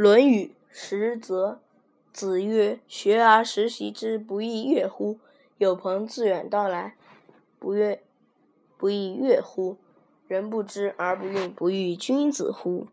论语十则子曰学而时习之不亦说乎？有朋自远道来不亦不亦说乎？人不知而不愠不亦君子乎？